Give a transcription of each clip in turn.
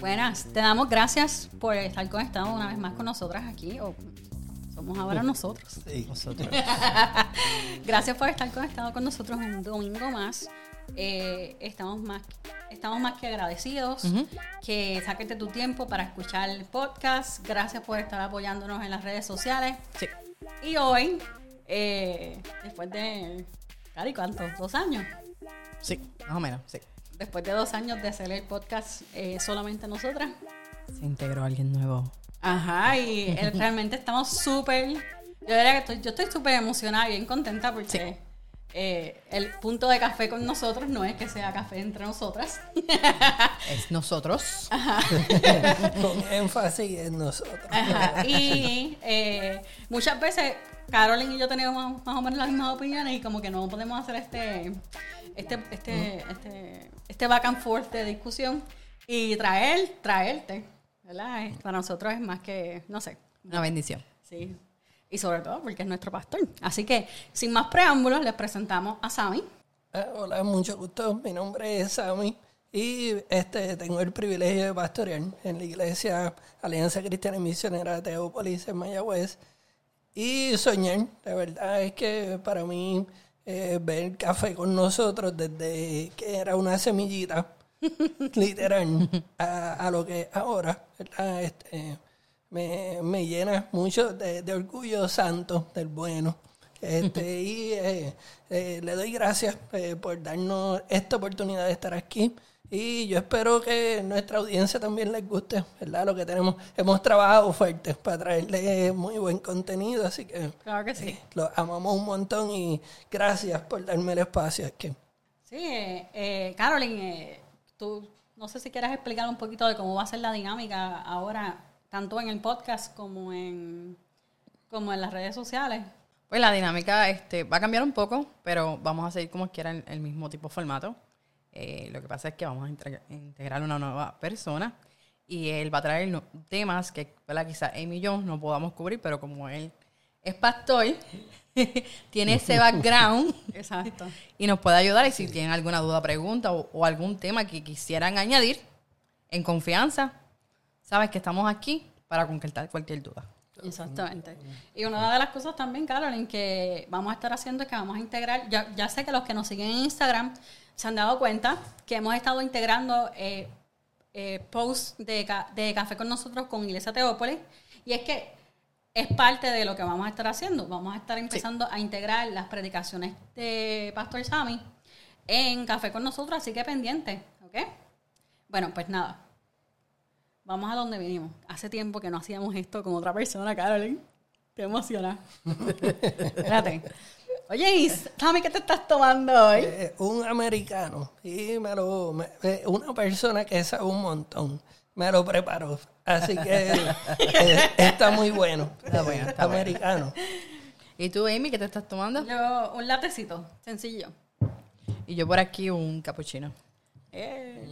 Buenas, te damos gracias por estar conectado una vez más con nosotras aquí. O somos ahora nosotros. Sí, nosotros. Gracias por estar conectado con nosotros un domingo más. Eh, estamos más estamos más que agradecidos que saques de tu tiempo para escuchar el podcast. Gracias por estar apoyándonos en las redes sociales. Sí. Y hoy, eh, después de, ¿cuánto? ¿Dos años? Sí, más o menos, sí. Después de dos años de hacer el podcast eh, solamente nosotras. Se integró alguien nuevo. Ajá, y eh, realmente estamos súper... Yo diría que estoy, yo estoy súper emocionada y bien contenta porque eh, el punto de café con nosotros no es que sea café entre nosotras. Es nosotros. Con énfasis en nosotros. Ajá, Y eh, muchas veces Carolyn y yo tenemos más o menos las mismas opiniones y como que no podemos hacer este este este este, este back and forth de discusión y traer traerte, ¿verdad? Para nosotros es más que, no sé, Una bendición. sí. Y sobre todo porque es nuestro pastor. Así que, sin más preámbulos, les presentamos a Sammy. Ah, Hola, mucho gusto. Mi nombre es Sammy y este tengo el privilegio de pastorear en la iglesia Alianza Cristiana y Misionera de Teópolis en Mayagüez. Y soñar, la verdad es que para mí eh, ver café con nosotros desde que era una semillita, literal, a, a lo que es ahora, ¿verdad? Este, me, me llena mucho de, de orgullo santo del bueno. Este, y eh, eh, le doy gracias eh, por darnos esta oportunidad de estar aquí. Y yo espero que nuestra audiencia también les guste, ¿verdad? Lo que tenemos. Hemos trabajado fuerte para traerles muy buen contenido, así que Claro que sí. eh, los amamos un montón y gracias por darme el espacio aquí. Sí, eh, eh, Carolyn, eh, tú no sé si quieres explicar un poquito de cómo va a ser la dinámica ahora, tanto en el podcast como en, como en las redes sociales. Pues la dinámica este, va a cambiar un poco, pero vamos a seguir como quiera el, el mismo tipo de formato. Eh, lo que pasa es que vamos a integra- integrar una nueva persona y él va a traer no- temas que ¿verdad? quizá Amy y yo no podamos cubrir, pero como él es pastor, tiene ese background Exacto. y nos puede ayudar. Y si tienen alguna duda, pregunta o, o algún tema que quisieran añadir, en confianza, sabes que estamos aquí para concretar cualquier duda. Exactamente. Y una de las cosas también, Carolyn, que vamos a estar haciendo es que vamos a integrar, ya, ya sé que los que nos siguen en Instagram se han dado cuenta que hemos estado integrando eh, eh, posts de, de Café con nosotros con Iglesia Teópolis, y es que es parte de lo que vamos a estar haciendo. Vamos a estar empezando a integrar las predicaciones de Pastor Sammy en Café con nosotros, así que pendiente, ¿ok? Bueno, pues nada, Vamos a donde vinimos. Hace tiempo que no hacíamos esto con otra persona, Carolyn. Te emociona. Espérate. Oye, Is, Sammy, ¿qué te estás tomando hoy? Eh, un americano y me lo me- eh, una persona que sabe un montón me lo preparó así que eh, está muy bueno Está bueno, Eh, está bueno. americano ¿Y tú, Amy, qué te estás tomando? Yo, un latecito, sencillo. Y yo por aquí un capuchino. Eh,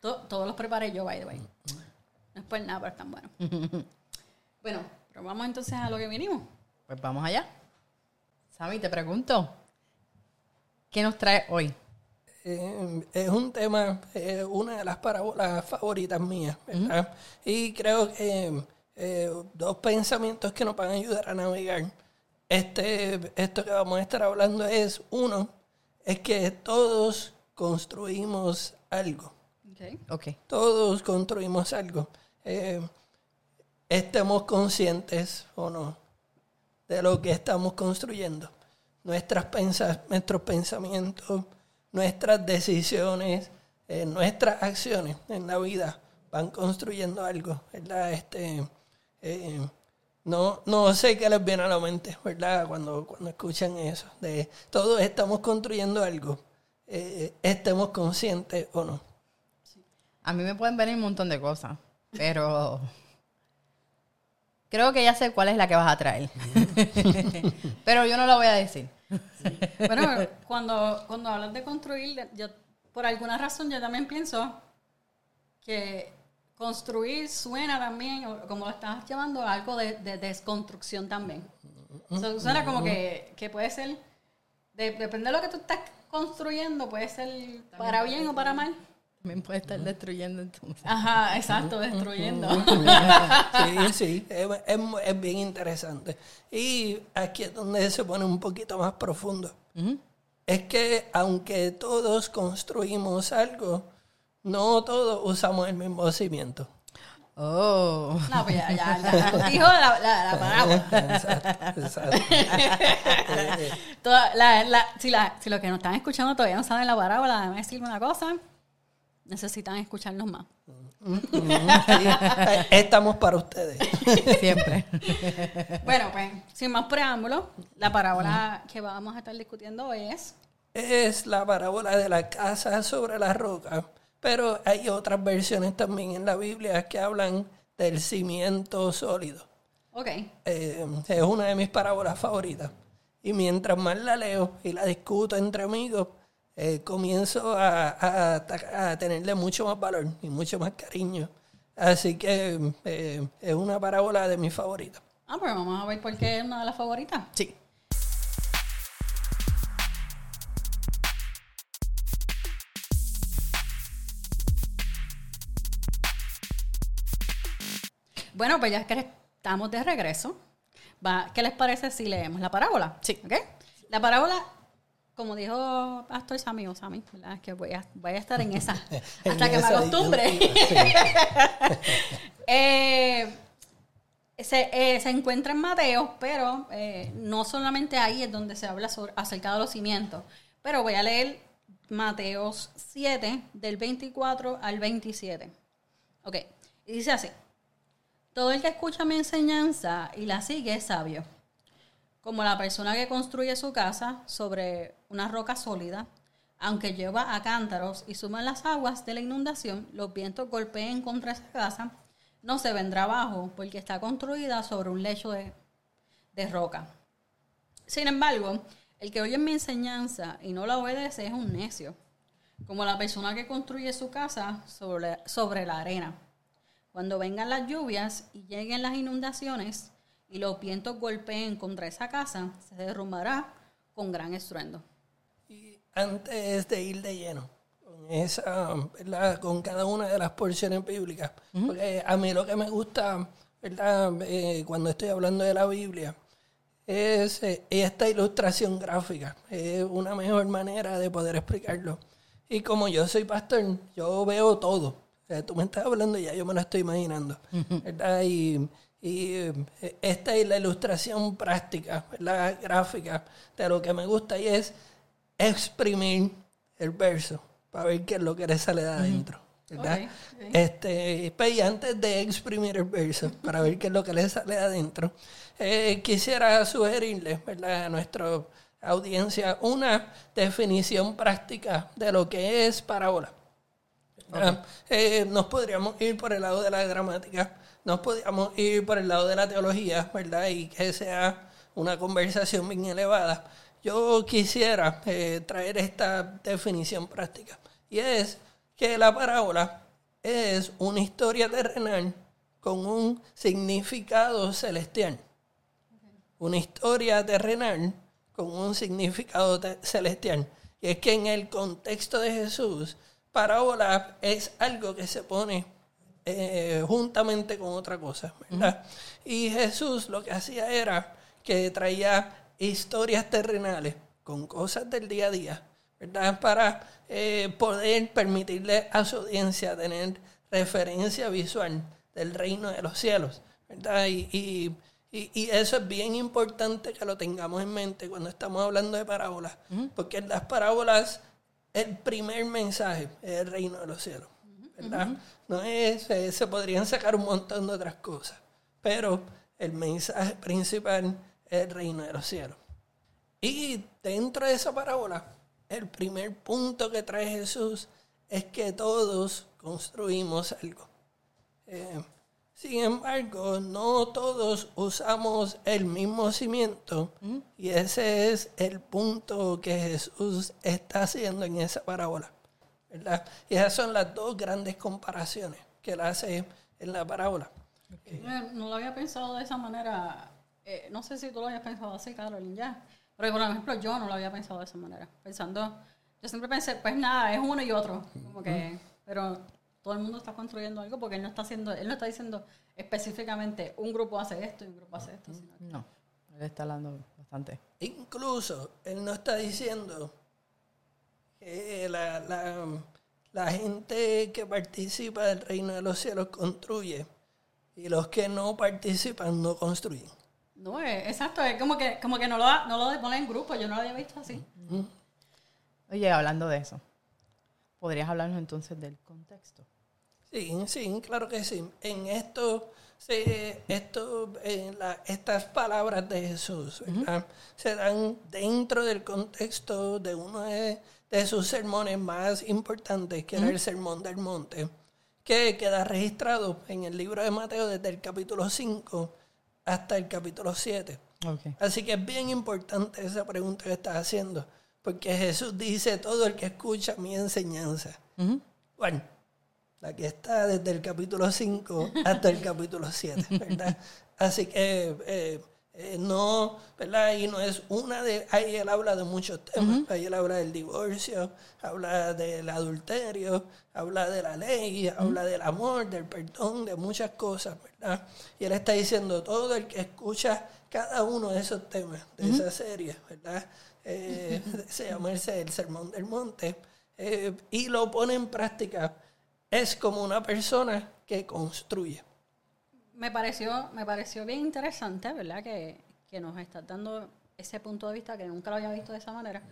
to- todos los preparé yo, by the way. No es por nada, pero están buenos. bueno, pero vamos entonces a lo que vinimos. Pues vamos allá. Sammy, te pregunto, ¿qué nos trae hoy? Eh, es un tema eh, una de las parábolas favoritas mías ¿verdad? y creo que eh, dos pensamientos que nos van a ayudar a navegar este esto que vamos a estar hablando es uno es que todos construimos algo Okay. Ok. Todos construimos algo. Estemos conscientes o no de lo que estamos construyendo. Nuestras pensa- nuestros pensamientos, nuestras decisiones, eh, nuestras acciones en la vida van construyendo algo, ¿verdad? Este, eh, no, no sé qué les viene a la mente, ¿verdad? Cuando, cuando escuchan eso, de todos estamos construyendo algo, eh, estemos conscientes o no. A mí me pueden venir un montón de cosas, pero creo que ya sé cuál es la que vas a traer. pero yo no la voy a decir. Bueno, cuando, cuando hablas de construir, yo, por alguna razón yo también pienso que construir suena también, como lo estás llamando, algo de, de desconstrucción también. O sea, suena como que, que puede ser, de- depende de lo que tú estás construyendo, puede ser para bien o para mal. También puede estar destruyendo entonces. Ajá, exacto, destruyendo. Sí, sí, es, es- es bien interesante. Y aquí es donde se pone un poquito más profundo. Es que aunque todos construimos algo, no todos usamos el mismo cimiento. Oh. No, pues ya, ya, ya. Dijo la, la, la parábola. Exacto, exacto. Toda- la- la- si, la- si los que nos están escuchando todavía no saben la parábola, déjame decirle una cosa. Necesitan escucharnos más. Sí, estamos para ustedes. Siempre. Bueno, pues, sin más preámbulos, la parábola que vamos a estar discutiendo hoy es... Es la parábola de la casa sobre la roca, pero hay otras versiones también en la Biblia que hablan del cimiento sólido. Ok. Eh, es una de mis parábolas favoritas. Y mientras más la leo y la discuto entre amigos, eh, comienzo a, a- a tenerle mucho más valor y mucho más cariño. Así que eh, es una parábola de mis favoritas. Ah, pues vamos a ver por qué es una de las favoritas. Sí. Bueno, pues ya que estamos de regreso, ¿qué les parece si leemos la parábola? Sí. ¿Ok? La parábola, como dijo Pastor Sammy o Sammy, ¿verdad? Que voy a, voy a estar en esa En hasta que me acostumbre. Eh, se, eh, se encuentra en Mateo, pero eh, no solamente ahí es donde se habla sobre, acerca de los cimientos. Pero voy a leer Mateos 7, del 24 al 27. Ok, y dice así. Todo el que escucha mi enseñanza y la sigue es sabio. Como la persona que construye su casa sobre una roca sólida, aunque lleva a cántaros y suman las aguas de la inundación, los vientos golpeen contra esa casa, no se vendrá abajo porque está construida sobre un lecho de, de roca. Sin embargo, el que oye mi enseñanza y no la obedece es un necio, como la persona que construye su casa sobre, sobre la arena. Cuando vengan las lluvias y lleguen las inundaciones y los vientos golpeen contra esa casa, se derrumbará con gran estruendo. Y antes de ir de lleno con esa, ¿verdad? con cada una de las porciones bíblicas, porque a mí lo que me gusta, ¿verdad? Eh, cuando estoy hablando de la Biblia, es eh, esta ilustración gráfica. Es una mejor manera de poder explicarlo. Y como yo soy pastor, yo veo todo. O sea, tú me estás hablando y ya yo me lo estoy imaginando. ¿verdad? Y, y, eh, esta es la ilustración práctica, ¿verdad? gráfica de lo que me gusta y es exprimir el verso para ver qué es lo que le sale de adentro. ¿verdad? Este, pues, y antes de exprimir el verso, para ver qué es lo que le sale de adentro, eh, quisiera sugerirle ¿verdad? a nuestra audiencia una definición práctica de lo que es parábola. Eh, nos podríamos ir por el lado de la gramática, nos podríamos ir por el lado de la teología, ¿verdad? Y que sea una conversación bien elevada. Yo quisiera eh, traer esta definición práctica. Y es que la parábola es una historia terrenal con un significado celestial. Una historia terrenal con un significado celestial. Y es que en el contexto de Jesús, parábola es algo que se pone eh, juntamente con otra cosa, ¿verdad? Y Jesús lo que hacía era que traía historias terrenales con cosas del día a día, ¿verdad? Para eh, poder permitirle a su audiencia tener referencia visual del reino de los cielos, ¿verdad? Y, y- y- y eso es bien importante que lo tengamos en mente cuando estamos hablando de parábolas, porque en las parábolas el primer mensaje es el reino de los cielos, ¿verdad? No es, se podrían sacar un montón de otras cosas, pero el mensaje principal es el reino de los cielos. Y dentro de esa parábola, el primer punto que trae Jesús es que todos construimos algo. Eh, sin embargo, no todos usamos el mismo cimiento y ese es el punto que Jesús está haciendo en esa parábola. ¿Verdad? Y esas son las dos grandes comparaciones que él hace en la parábola. Eh, No lo había pensado de esa manera. Eh, no sé si tú lo habías pensado así, Carolyn, ya. Pero por ejemplo, yo no lo había pensado de esa manera. Pensando, yo siempre pensé, pues nada, es uno y otro. Como que pero todo el mundo está construyendo algo porque él no está haciendo, él no está diciendo específicamente un grupo hace esto y un grupo hace esto. sino- No, él está hablando bastante. Incluso él no está diciendo que la, la- la gente que participa del reino de los cielos construye y los que no participan no construyen. No, es, exacto, es como que, como que no lo, no lo pone en grupo, yo no lo había visto así. Oye, hablando de eso, ¿podrías hablarnos entonces del contexto? Sí, sí, claro que sí. En esto, se, esto en la- estas palabras de Jesús ¿verdad? se dan dentro del contexto de uno de, de sus sermones más importantes, que era el Sermón del Monte, que queda registrado en el libro de Mateo desde el capítulo 5 hasta el capítulo 7. Ok. Así que es bien importante esa pregunta que estás haciendo, porque Jesús dice, todo el que escucha mi enseñanza. Ujú. Bueno, la que está desde el capítulo 5 hasta el capítulo 7, ¿verdad? Así que eh, eh, no, ¿verdad? Y no es una de... Ahí él habla de muchos temas. Ahí él habla del divorcio, habla del adulterio, habla de la ley, habla del amor, del perdón, de muchas cosas, ¿verdad? Y él está diciendo, todo el que escucha cada uno de esos temas, de esa serie, ¿verdad? Eh, se llama el, el Sermón del Monte, eh, y lo pone en práctica, es como una persona que construye. Me pareció, me pareció bien interesante, ¿verdad? Que, que nos estás dando ese punto de vista que nunca lo había visto de esa manera.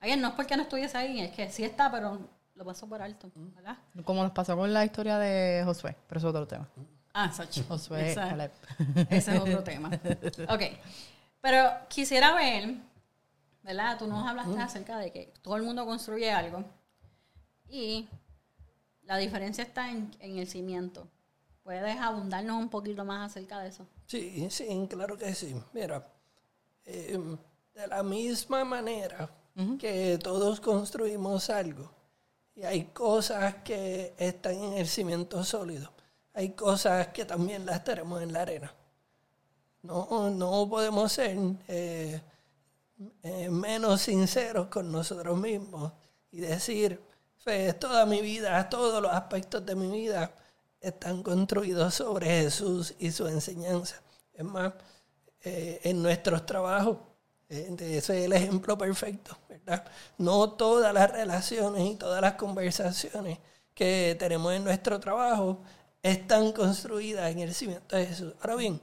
Ayer no es porque no estuviese ahí, es que sí está, pero lo paso por alto, ¿verdad? Como nos pasó con la historia de Josué, pero eso es otro tema. Ah, Sachi. Josué, Esa- Caleb. Ese es otro tema. Ok. Pero quisiera ver, ¿verdad? Tú nos hablaste acerca de que todo el mundo construye algo y la diferencia está en, en el cimiento. ¿Puedes abundarnos un poquito más acerca de eso? Sí, sí, claro que sí. Mira, eh, de la misma manera que todos construimos algo, y hay cosas que están en el cimiento sólido, hay cosas que también las tenemos en la arena. No, no podemos ser eh, eh, menos sinceros con nosotros mismos y decir, "Fe, toda mi vida, todos los aspectos de mi vida están construidos sobre Jesús y su enseñanza. Es más, eh, en nuestros trabajos, eh, ese es el ejemplo perfecto, ¿verdad? No todas las relaciones y todas las conversaciones que tenemos en nuestro trabajo están construidas en el cimiento de Jesús. Ahora bien,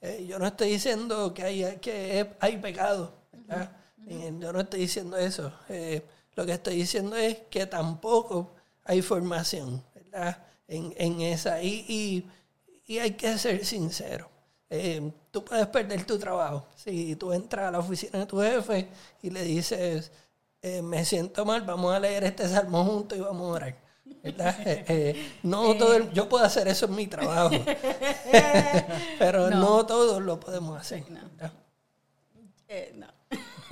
eh, yo no estoy diciendo que hay, que hay pecado, ¿verdad? Eh, Yo no estoy diciendo eso. Lo que estoy diciendo es que tampoco hay formación, ¿verdad? En, en esa. Y, y, y hay que ser sincero. Eh, tú puedes perder tu trabajo. Si tú entras a la oficina de tu jefe y le dices, eh, me siento mal, vamos a leer este salmo juntos y vamos a orar. ¿verdad? Eh, eh, no todo el- yo puedo hacer eso en mi trabajo, pero no. todos lo podemos hacer. no.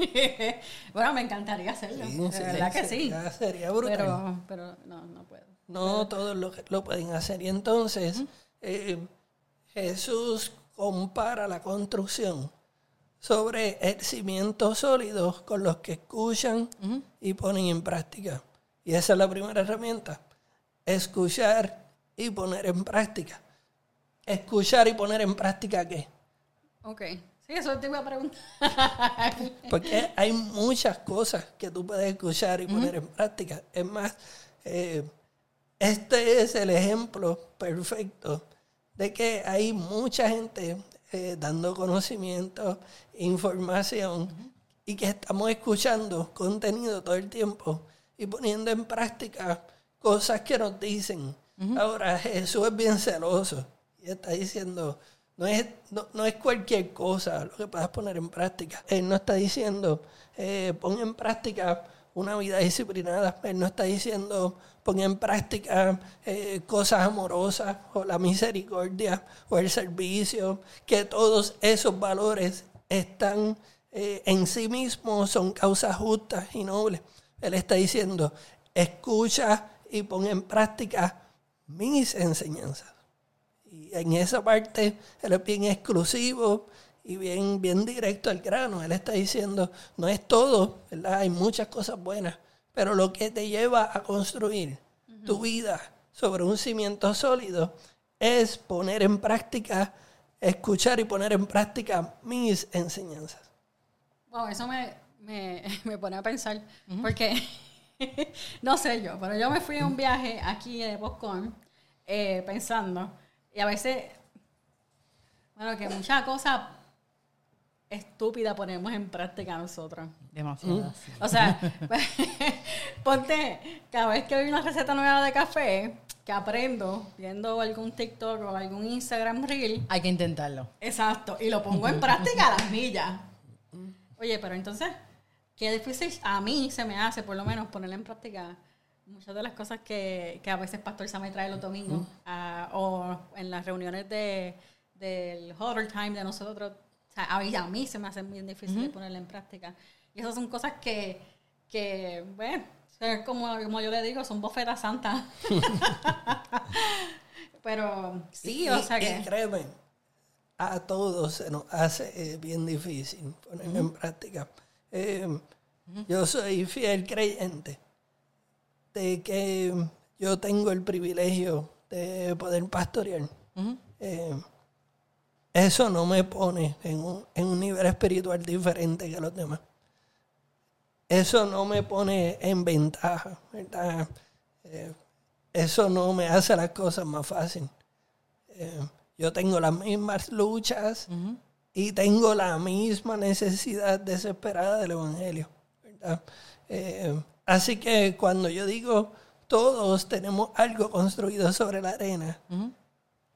bueno, me encantaría hacerlo. Sí, de sí, verdad que sí. Sería brutal. Pero, pero no, no puedo. No todos lo, lo pueden hacer. Y entonces eh, Jesús compara la construcción sobre el cimiento sólido con los que escuchan y ponen en práctica. Y esa es la primera herramienta. Escuchar y poner en práctica. Escuchar y poner en práctica qué? Ok. Sí, eso te iba a preguntar. Porque hay muchas cosas que tú puedes escuchar y poner en práctica. Es más, eh, este es el ejemplo perfecto de que hay mucha gente eh, dando conocimiento, información, y que estamos escuchando contenido todo el tiempo y poniendo en práctica cosas que nos dicen. Ahora, Jesús es bien celoso y está diciendo, no es, no, no es cualquier cosa lo que puedas poner en práctica. Él no está diciendo, eh, pon en práctica una vida disciplinada. Él no está diciendo, pon en práctica eh, cosas amorosas o la misericordia o el servicio, que todos esos valores están eh, en sí mismos, son causas justas y nobles. Él está diciendo, escucha y pon en práctica mis enseñanzas. Y en esa parte él es bien exclusivo y bien, bien directo al grano. Él está diciendo, no es todo, ¿verdad? Hay muchas cosas buenas, pero lo que te lleva a construir tu vida sobre un cimiento sólido es poner en práctica, escuchar y poner en práctica mis enseñanzas. Wow, eso me, me, me pone a pensar, porque no sé yo, pero yo me fui a un viaje aquí de Boscón eh, pensando, y a veces, bueno, que muchas cosas estúpidas ponemos en práctica nosotros. Demasiado. O sea, ponte, cada vez que hay una receta nueva de café, que aprendo viendo algún TikTok o algún Instagram Reel, Hay que intentarlo. exacto, y lo pongo en práctica a las millas. Oye, pero entonces, qué difícil a mí se me hace, por lo menos, ponerla en práctica muchas de las cosas que, que a veces Pastor Sam me trae los domingos ah, o en las reuniones de, del Huddle Time de nosotros. O sea, a mí, a mí se me hace bien difícil ponerla en práctica. Y esas son cosas que, que bueno, como, como yo le digo, son bofetas santas. Pero sí, Y- o sea y que... créeme, a todos se nos hace eh, bien difícil ponerlo en práctica. Eh, Yo soy fiel creyente de que yo tengo el privilegio de poder pastorear. Eh, eso no me pone en un, en un nivel espiritual diferente que los demás. Eso no me pone en ventaja, ¿verdad? Eh, eso no me hace las cosas más fáciles. Eh, yo tengo las mismas luchas y tengo la misma necesidad desesperada del Evangelio. ¿verdad? Eh, así que cuando yo digo todos tenemos algo construido sobre la arena,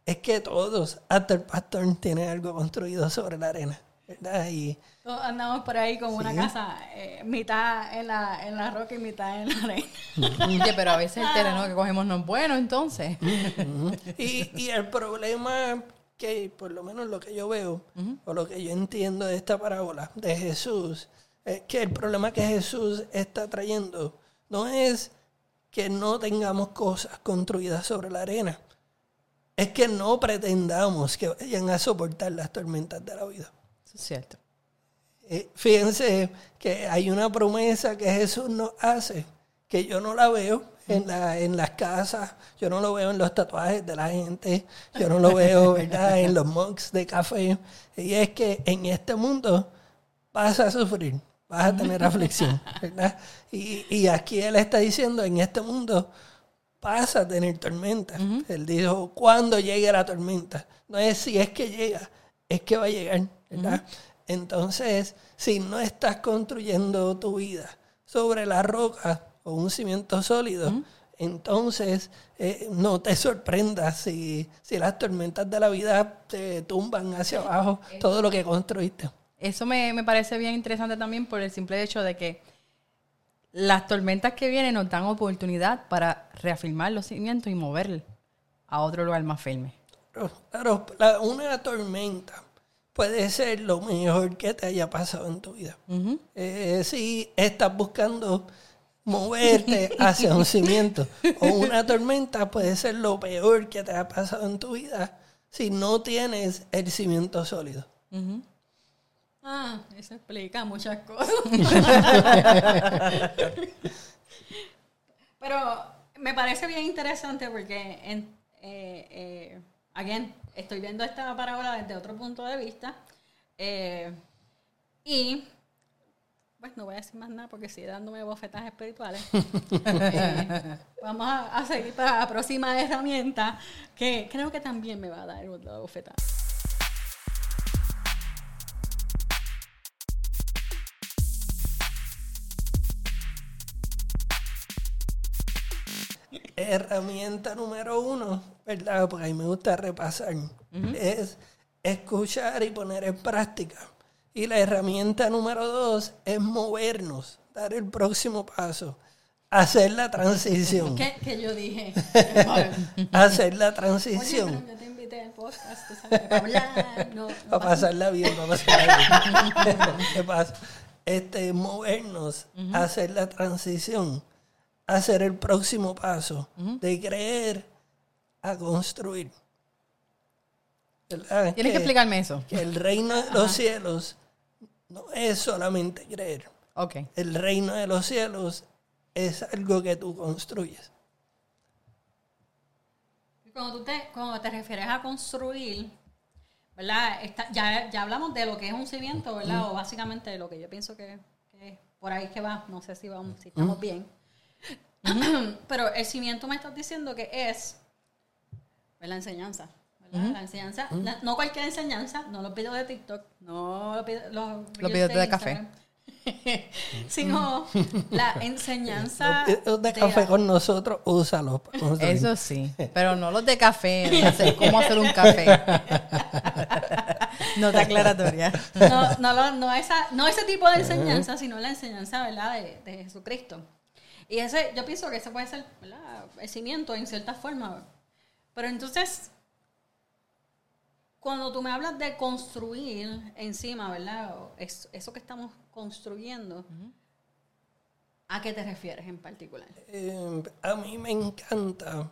es que todos, hasta el pastor, tiene algo construido sobre la arena. ¿verdad? Y Todos andamos por ahí con una casa, eh, mitad en la, en la roca y mitad en la arena. Oye, pero a veces el terreno que cogemos no es bueno, entonces. y, y el problema que, por lo menos lo que yo veo, o lo que yo entiendo de esta parábola de Jesús, es que el problema que Jesús está trayendo no es que no tengamos cosas construidas sobre la arena, es que no pretendamos que vayan a soportar las tormentas de la vida. Eso es cierto. Eh, fíjense que hay una promesa que Jesús nos hace, que yo no la veo en, la, en las casas, yo no lo veo en los tatuajes de la gente, yo no lo veo ¿verdad? en los mugs de café, y es que en este mundo vas a sufrir, vas a tener aflicción, ¿verdad? Y, y aquí Él está diciendo, en este mundo vas a tener tormenta. Él dijo, cuando llegue la tormenta, no es si es que llega, es que va a llegar, ¿verdad? Entonces, si no estás construyendo tu vida sobre la roca o un cimiento sólido, entonces eh, no te sorprendas si, si las tormentas de la vida te tumban hacia abajo todo lo que construiste. Eso me, me parece bien interesante también por el simple hecho de que las tormentas que vienen nos dan oportunidad para reafirmar los cimientos y mover a otro lugar más firme. La- una tormenta puede ser lo mejor que te haya pasado en tu vida. Eh, si estás buscando moverte hacia un cimiento o una tormenta puede ser lo peor que te ha pasado en tu vida si no tienes el cimiento sólido. Ah, eso explica muchas cosas. Pero me parece bien interesante porque, en, eh, eh, again, estoy viendo esta parábola desde otro punto de vista. eh, y, pues no voy a decir más nada porque sigue dándome bofetas espirituales. Eh, vamos a, a seguir para la próxima herramienta que creo que también me va a dar una bofetada. Herramienta número uno, ¿verdad? Porque a mí me gusta repasar, es escuchar y poner en práctica. Y la herramienta número dos es movernos, dar el próximo paso, hacer la transición. ¿Qué, qué yo dije? hacer la Oye, transición. pero yo te invité al podcast, para hablar, no, no Para pasarla bien, para pasarla bien. ¿Qué pasa? Este, movernos, hacer la transición, hacer el próximo paso, de creer a construir. ¿Verdad? Tienes que explicarme eso. que el reino de los cielos no es solamente creer. El reino de los cielos es algo que tú construyes. Cuando, tú te, cuando te refieres a construir, ¿verdad? Está- ya, ya hablamos de lo que es un cimiento, ¿verdad? O básicamente de lo que yo pienso que, que es por ahí que va. No sé si, vamos, si estamos bien. Pero el cimiento me estás diciendo que es la enseñanza. ¿verdad? La enseñanza, la- no cualquier enseñanza, no los videos de TikTok, no los, vide- los, videos de café. Sino la enseñanza Los videos de café la- con nosotros, úsalos. Eso sí, pero no los de café, de hacer cómo hacer un café. Nota aclaratoria. no, no, no, esa, no ese tipo de enseñanza, sino la enseñanza ¿verdad? De, de Jesucristo. Y ese, yo pienso que ese puede ser ¿verdad? el cimiento en cierta forma. Pero entonces, cuando tú me hablas de construir encima, ¿verdad? Es- eso que estamos construyendo, ¿a qué te refieres en particular? Eh, a mí me encanta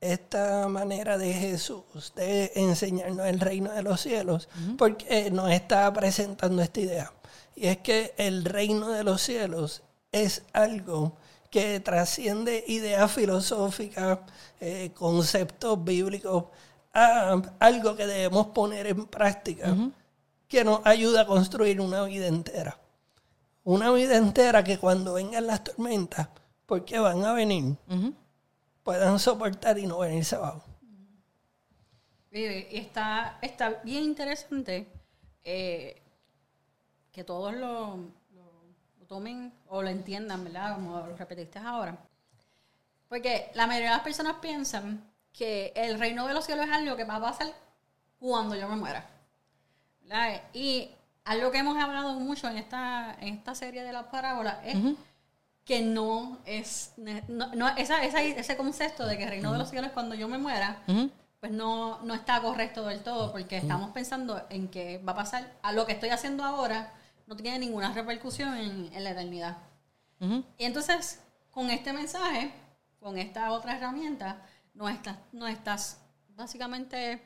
esta manera de Jesús de enseñarnos el reino de los cielos, porque nos está presentando esta idea. Y es que el reino de los cielos es algo que trasciende ideas filosóficas, eh, conceptos bíblicos, a algo que debemos poner en práctica, que nos ayuda a construir una vida entera. Una vida entera que cuando vengan las tormentas, porque van a venir, puedan soportar y no venirse abajo. Está, está bien interesante eh, que todos lo, lo- lo tomen o lo entiendan, ¿verdad? Como lo repetiste ahora. Porque la mayoría de las personas piensan que el reino de los cielos es algo que va a pasar cuando yo me muera. ¿verdad? Y algo que hemos hablado mucho en esta, en esta serie de las parábolas es que no es, no, no- esa- esa- ese concepto de que el reino de los cielos es cuando yo me muera, pues no, no está correcto del todo, porque estamos pensando en que va a pasar a lo que estoy haciendo ahora, no tiene ninguna repercusión en, en la eternidad. Y entonces, con este mensaje, con esta otra herramienta, no estás, no estás básicamente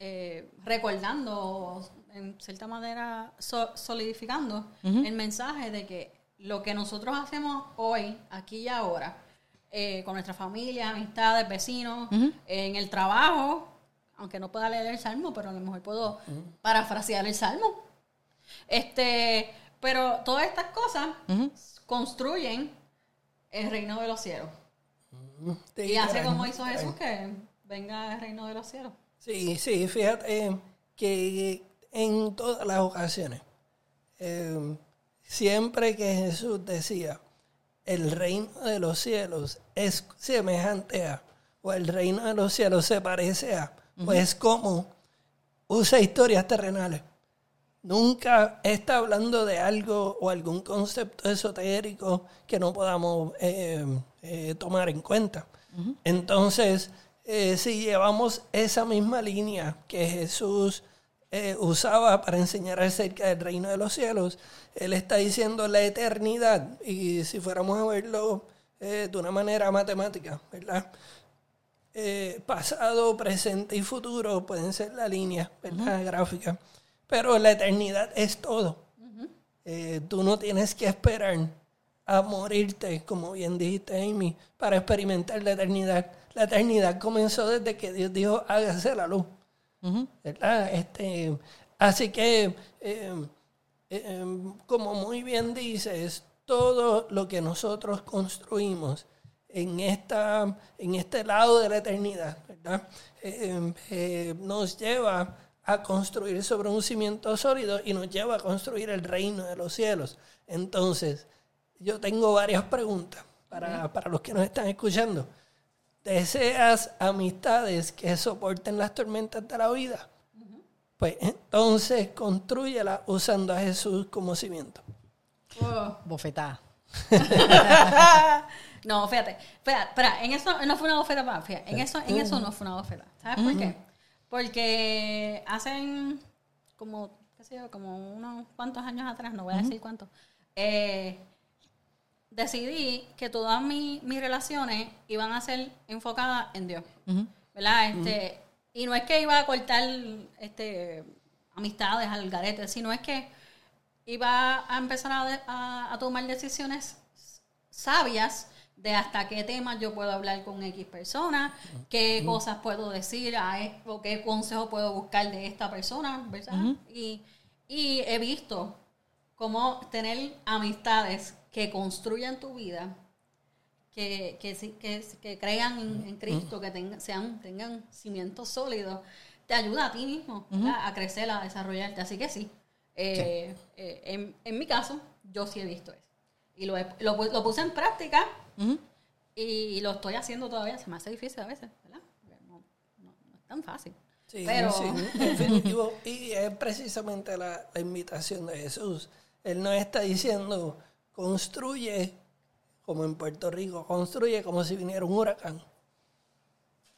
eh, recordando, en cierta manera, so- solidificando el mensaje de que lo que nosotros hacemos hoy, aquí y ahora, eh, con nuestra familia, amistades, vecinos, en el trabajo, aunque no pueda leer el salmo, pero a lo mejor puedo parafrasear el salmo. Este, pero todas estas cosas construyen el reino de los cielos. Y hace como hizo Jesús que venga el reino de los cielos. Sí, sí, fíjate que en todas las ocasiones, eh, siempre que Jesús decía, el reino de los cielos es semejante a, o el reino de los cielos se parece a, pues como usa historias terrenales. Nunca está hablando de algo o algún concepto esotérico que no podamos eh, eh, tomar en cuenta. Entonces, eh, si llevamos esa misma línea que Jesús eh, usaba para enseñar acerca del reino de los cielos, Él está diciendo la eternidad. Y si fuéramos a verlo de una manera matemática, ¿verdad? pasado, presente y futuro pueden ser la línea ¿verdad? gráfica, pero la eternidad es todo. Eh, tú no tienes que esperar a morirte, como bien dijiste, Amy, para experimentar la eternidad. La eternidad comenzó desde que Dios dijo, hágase la luz. ¿verdad? Este, así que, eh, eh, como muy bien dices, todo lo que nosotros construimos en, esta, en este lado de la eternidad, ¿verdad? Eh, nos lleva a construir sobre un cimiento sólido y nos lleva a construir el reino de los cielos. Entonces, yo tengo varias preguntas para, para los que nos están escuchando. ¿Deseas amistades que soporten las tormentas de la vida? Pues entonces construyela usando a Jesús como cimiento. Bofetada. no, fíjate, espera, espera, en eso no fue una bofeta más, fíjate, en eso, en eso no fue una bofeta. ¿Sabes por qué? Porque hacen como, qué sé yo, como unos cuantos años atrás, no voy a decir cuántos, eh, decidí que todas mi- mis relaciones iban a ser enfocadas en Dios. ¿Verdad? Este, Y no es que iba a cortar este, amistades al garete, sino es que iba a empezar a- a tomar decisiones sabias de hasta qué temas yo puedo hablar con X persona, qué cosas puedo decir a, o qué consejo puedo buscar de esta persona, ¿verdad? y, y he visto cómo tener amistades que construyan tu vida, que, que, que, que crean en, en Cristo, que tengan, sean, tengan cimientos sólidos, te ayuda a ti mismo a crecer, a desarrollarte. Así que sí, eh, eh, en, en mi caso, yo sí he visto eso. Y lo, he- lo, lo puse en práctica Y lo estoy haciendo todavía. Se me hace difícil a veces, ¿verdad? No, no- no es tan fácil. Sí, Pero sí, definitivo. Y es precisamente la, la invitación de Jesús. Él nos está diciendo, construye, como en Puerto Rico, construye como si viniera un huracán.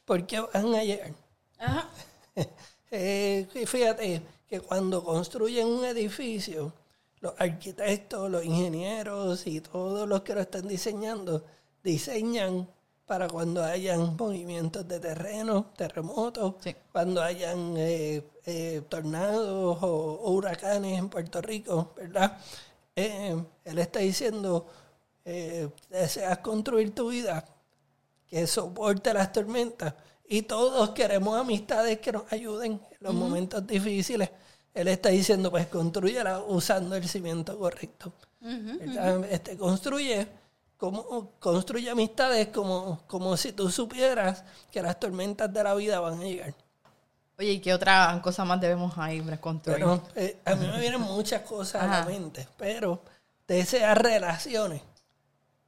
Porque van a llegar. Ajá. Eh, fíjate que cuando construyen un edificio, los arquitectos, los ingenieros y todos los que lo están diseñando, diseñan para cuando hayan movimientos de terreno, terremotos, Sí. cuando hayan eh, eh, tornados o, o huracanes en Puerto Rico, ¿verdad? Eh, él está diciendo, eh, deseas construir tu vida, que soporte las tormentas. Y todos queremos amistades que nos ayuden en los momentos difíciles. Él está diciendo, pues construyela usando el cimiento correcto. ¿verdad? este, construye, como, construye amistades como, como si tú supieras que las tormentas de la vida van a llegar. Oye, ¿y qué otra cosa más debemos ahí reconstruir? Pero eh, a mí me vienen muchas cosas a la mente, pero deseas relaciones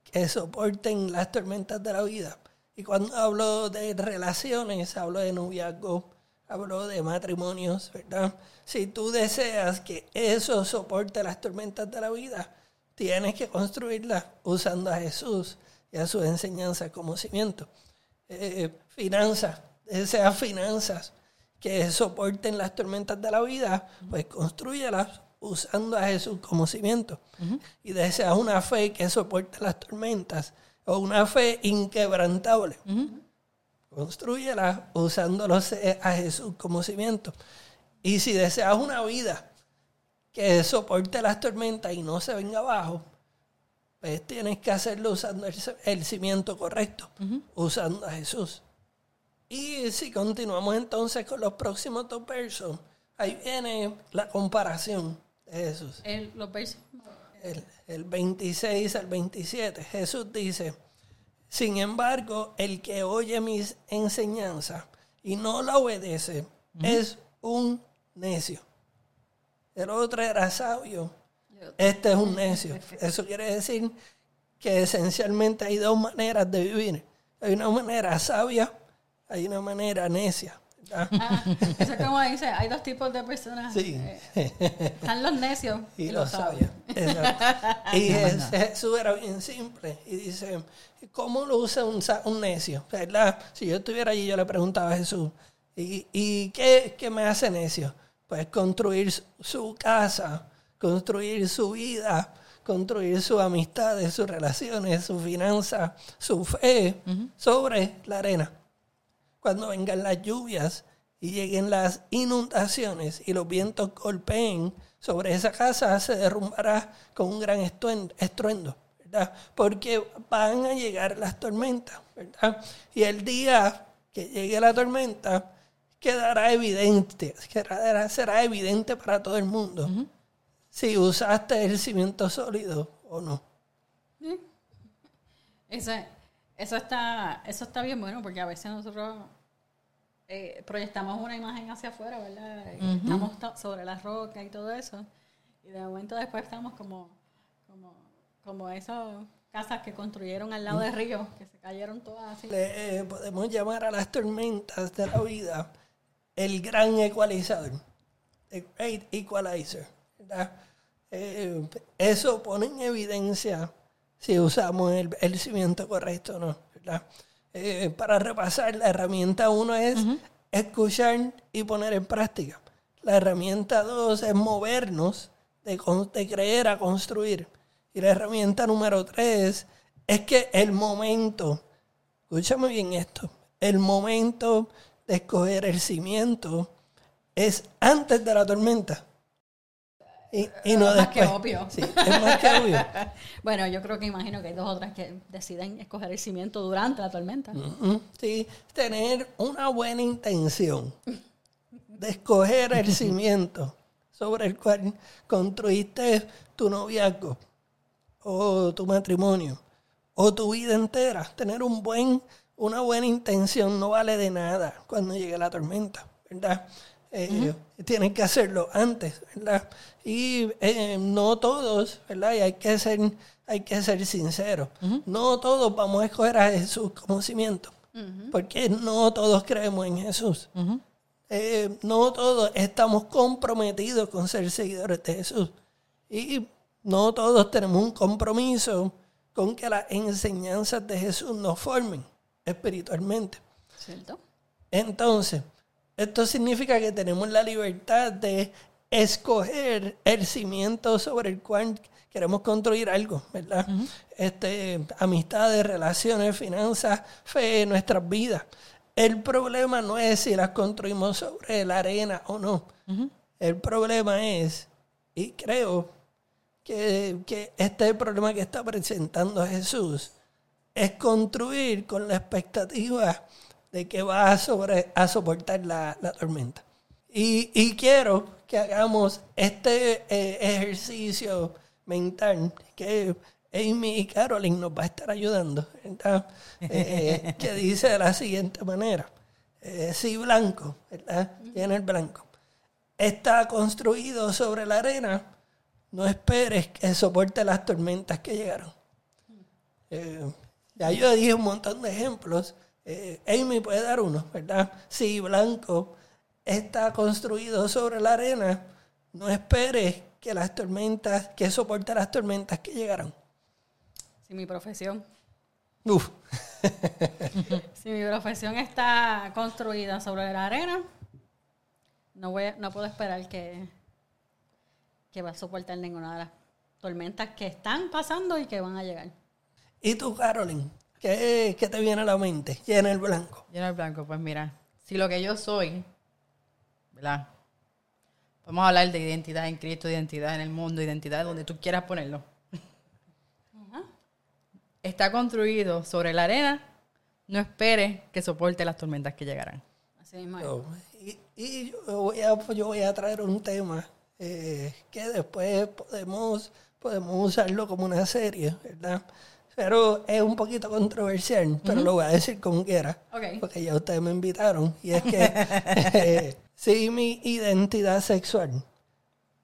que soporten las tormentas de la vida. Y cuando hablo de relaciones, hablo de noviazgo, hablo de matrimonios, ¿verdad? Si tú deseas que eso soporte las tormentas de la vida, tienes que construirlas usando a Jesús y a sus enseñanzas como cimiento. Eh, finanzas, deseas finanzas que soporten las tormentas de la vida, pues construyelas usando a Jesús como cimiento. Y deseas una fe que soporte las tormentas o una fe inquebrantable. Construyela usándolo a Jesús como cimiento. Y si deseas una vida que soporte las tormentas y no se venga abajo, pues tienes que hacerlo usando el, el cimiento correcto, usando a Jesús. Y si continuamos entonces con los próximos dos versos, ahí viene la comparación de Jesús. El- los versos. El, el 26 al 27, Jesús dice, sin embargo, el que oye mis enseñanzas y no la obedece es un necio. El otro era sabio, este es un necio. Eso quiere decir que esencialmente hay dos maneras de vivir. Hay una manera sabia, hay una manera necia. Ah, eso es como dice, hay dos tipos de personas. Sí. Eh, están los necios y y, lo los sabios. Exacto. Y es- Jesús era bien simple. Y dice, ¿cómo lo usa un, sa- un necio? ¿Verdad? Si yo estuviera allí, yo le preguntaba a Jesús, ¿y, y qué, qué me hace necio? Pues construir su- su casa, construir su vida, construir sus amistades, sus relaciones, sus finanzas, su fe sobre la arena cuando vengan las lluvias y lleguen las inundaciones y los vientos golpeen sobre esa casa, se derrumbará con un gran estruendo, ¿verdad? Porque van a llegar las tormentas, ¿verdad? Y el día que llegue la tormenta quedará evidente, quedará- será evidente para todo el mundo si usaste el cimiento sólido o no. Eso, eso, está, eso está bien bueno porque a veces nosotros eh, proyectamos una imagen hacia afuera, ¿verdad? Estamos to- sobre las rocas y todo eso. Y de momento después estamos como, como, como esas casas que construyeron al lado de ríos, que se cayeron todas así. Le eh, podemos llamar a las tormentas de la vida el gran ecualizador, the great equalizer. ¿verdad? Eh, eso pone en evidencia si usamos el, el cimiento correcto o no. ¿verdad? Eh, para repasar, la herramienta uno es escuchar y poner en práctica. La herramienta dos es movernos de, de creer a construir. Y la herramienta número tres es que el momento, escúchame bien esto, el momento de escoger el cimiento es antes de la tormenta. Y, y no Es más que obvio. Sí, es más que obvio. Bueno, yo creo que imagino que hay dos otras que deciden escoger el cimiento durante la tormenta. Sí, tener una buena intención de escoger el cimiento sobre el cual construiste tu noviazgo o tu matrimonio o tu vida entera. Tener un buen, una buena intención no vale de nada cuando llegue la tormenta, ¿verdad? Eh, Tienes que hacerlo antes, ¿verdad? Y eh, no todos, ¿verdad? Y hay que ser, hay que ser sinceros. No todos vamos a escoger a Jesús como cimiento. Porque no todos creemos en Jesús. Eh, no todos estamos comprometidos con ser seguidores de Jesús. Y no todos tenemos un compromiso con que las enseñanzas de Jesús nos formen espiritualmente. ¿Cierto? Entonces, esto significa que tenemos la libertad de escoger el cimiento sobre el cual queremos construir algo, ¿verdad? este, amistades, relaciones, finanzas, fe, nuestras vidas. El problema no es si las construimos sobre la arena o no. El problema es, y creo que, que este es el problema que está presentando Jesús, es construir con la expectativa de que va a, soportar la, tormenta. Y, quiero que hagamos este eh, ejercicio mental que Amy y Caroline nos va a estar ayudando, ¿verdad? Eh, que dice de la siguiente manera. Eh, si blanco, ¿verdad? Tiene el blanco. Está construido sobre la arena, no esperes que soporte las tormentas que llegaron. Eh, ya yo dije un montón de ejemplos. Eh, Amy puede dar uno, ¿verdad? Si blanco está construido sobre la arena, no esperes que las tormentas, que soporte las tormentas que llegaron. Si mi profesión, Uf, si mi profesión está construida sobre la arena, no voy, a- no puedo esperar que, que va a soportar ninguna de las tormentas que están pasando y que van a llegar. ¿Y tú, Caroline? ¿Qué, qué te viene a la mente? Llena el blanco. Lleno el blanco, pues mira, si lo que yo soy, ¿verdad? Podemos hablar de identidad en Cristo, identidad en el mundo, identidad donde tú quieras ponerlo. Está construido sobre la arena, no esperes que soporte las tormentas que llegarán. Así mismo es. Yo- y y yo, voy a, yo voy a traer un tema eh, que después podemos, podemos usarlo como una serie, ¿verdad? Pero es un poquito controversial, pero lo voy a decir como quiera. Ok. Porque ya ustedes me invitaron. Y es que eh, si mi identidad sexual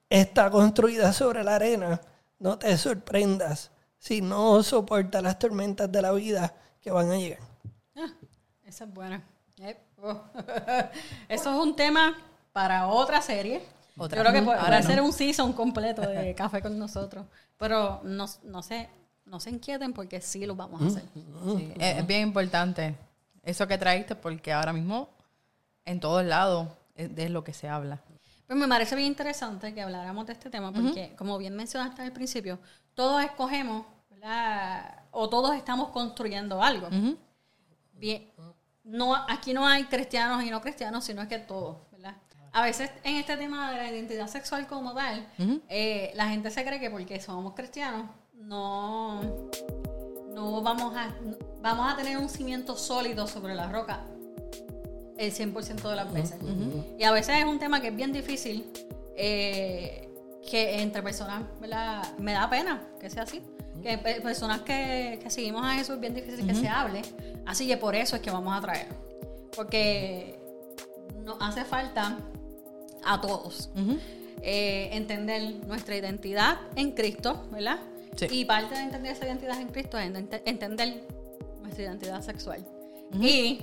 está construida sobre la arena, no te sorprendas si no soporta las tormentas de la vida que van a llegar. Ah, esa es buena. Yep. Oh. Eso es un tema para otra serie. Otra. Yo creo que puede, Ahora no. ser un season completo de café con nosotros. Pero no, no, se, no se inquieten porque sí lo vamos a hacer. Sí, es, es bien importante eso que traíste porque ahora mismo en todos lados es de lo que se habla. Pues me parece bien interesante que habláramos de este tema porque, como bien mencionaste al principio, todos escogemos, ¿verdad? O todos estamos construyendo algo. Bien, no, aquí no hay cristianos y no cristianos, sino es que todos, ¿verdad? A veces en este tema de la identidad sexual como tal, eh, la gente se cree que porque somos cristianos no, no vamos a, vamos a tener un cimiento sólido sobre la roca el 100% de las veces. Y a veces es un tema que es bien difícil, eh, que entre personas, ¿verdad? Me da pena que sea así. Que pe- personas que, que seguimos a Jesús es bien difícil que se hable. Así que por eso es que vamos a traerlo. Porque nos hace falta a todos eh, entender nuestra identidad en Cristo, ¿verdad? Sí. Y parte de entender esa identidad en Cristo es ent- entender nuestra identidad sexual. Y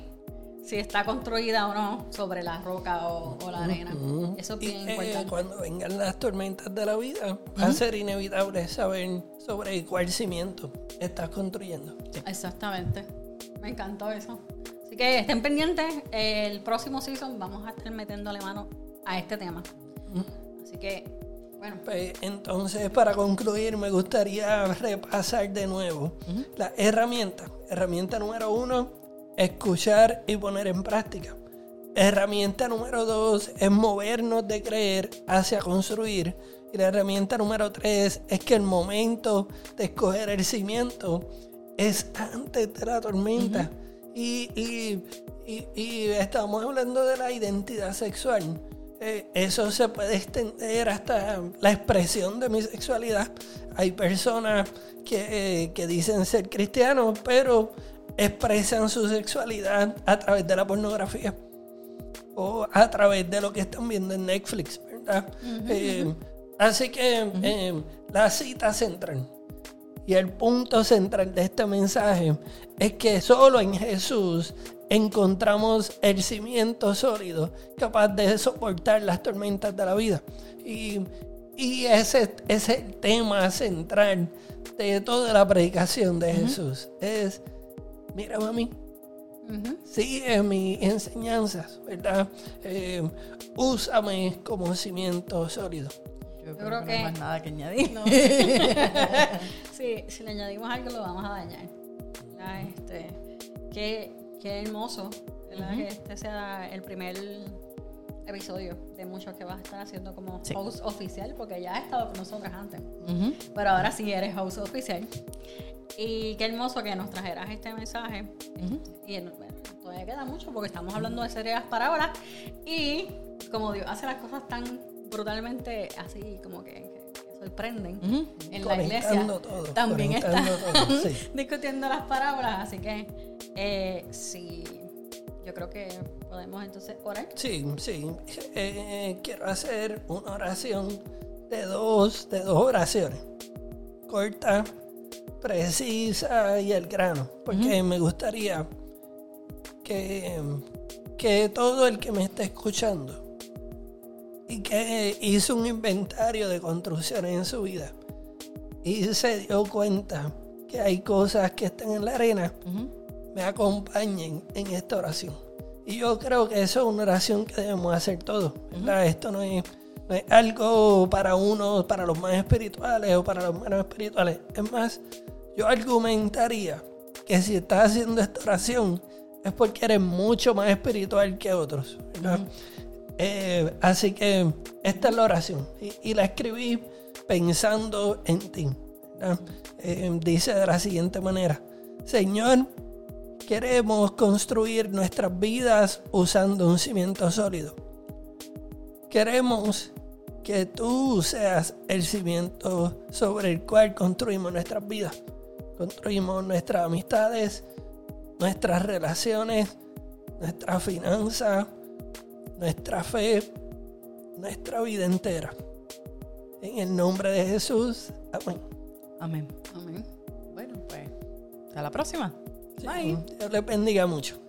si está construida o no sobre la roca o, o la arena. Eso es Y bien eh, cuando vengan las tormentas de la vida, va a ser inevitable saber sobre cuál cimiento estás construyendo. Exactamente. Me encantó eso. Así que estén pendientes. El próximo season vamos a estar metiéndole mano a este tema. Así que, bueno. Pues, entonces, para concluir, me gustaría repasar de nuevo las herramientas. Herramienta número uno, escuchar y poner en práctica. Herramienta número dos es movernos de creer hacia construir. Y la herramienta número tres es que el momento de escoger el cimiento es antes de la tormenta. y, y, y, y estamos hablando de la identidad sexual. Eh, eso se puede extender hasta la expresión de mi sexualidad. Hay personas que, eh, que dicen ser cristianos, pero expresan su sexualidad a través de la pornografía o a través de lo que están viendo en Netflix, ¿verdad? Eh, así que la cita central y el punto central de este mensaje es que solo en Jesús encontramos el cimiento sólido capaz de soportar las tormentas de la vida. Y, y ese es el tema central de toda la predicación de Jesús. Es, mira mami, sigue mis enseñanzas, ¿verdad? Eh, úsame como cimiento sólido. Yo, creo creo, que, que- no hay más nada que añadir. No. sí, si le añadimos algo lo vamos a dañar. ¿verdad? Este, qué, qué hermoso ¿verdad? que este sea el primer episodio de muchos que vas a estar haciendo como Sí. host oficial, porque ya has estado con nosotros antes. Pero ahora sí eres host oficial. Y qué hermoso que nos trajeras este mensaje. Y bueno, todavía queda mucho porque estamos hablando de serias parábolas. Y como Dios hace las cosas tan brutalmente así, como que, sorprenden. En la iglesia todo, también está todo, sí. discutiendo las parábolas. Así que eh, sí, yo creo que podemos entonces orar. Sí, sí. Eh, quiero hacer una oración de dos, de dos oraciones. Corta, precisa y al grano. Porque me gustaría que, que todo el que me esté escuchando y que hizo un inventario de construcciones en su vida y se dio cuenta que hay cosas que están en la arena, Ujú. me acompañen en esta oración. Y yo creo que eso es una oración que debemos hacer todos. Esto no es, no es algo para unos, para los más espirituales o para los menos espirituales. Es más, yo argumentaría que si estás haciendo esta oración es porque eres mucho más espiritual que otros. ¿verdad? Eh, así que esta es la oración. Y, la escribí pensando en ti. Eh, dice de la siguiente manera. Señor, queremos construir nuestras vidas usando un cimiento sólido. Queremos que tú seas el cimiento sobre el cual construimos nuestras vidas. Construimos nuestras amistades, nuestras relaciones, nuestra finanza, nuestra fe, nuestra vida entera. En el nombre de Jesús. Amén. Amén. Amén. Bueno, pues, hasta la próxima. Sí, Bye. Dios les bendiga mucho.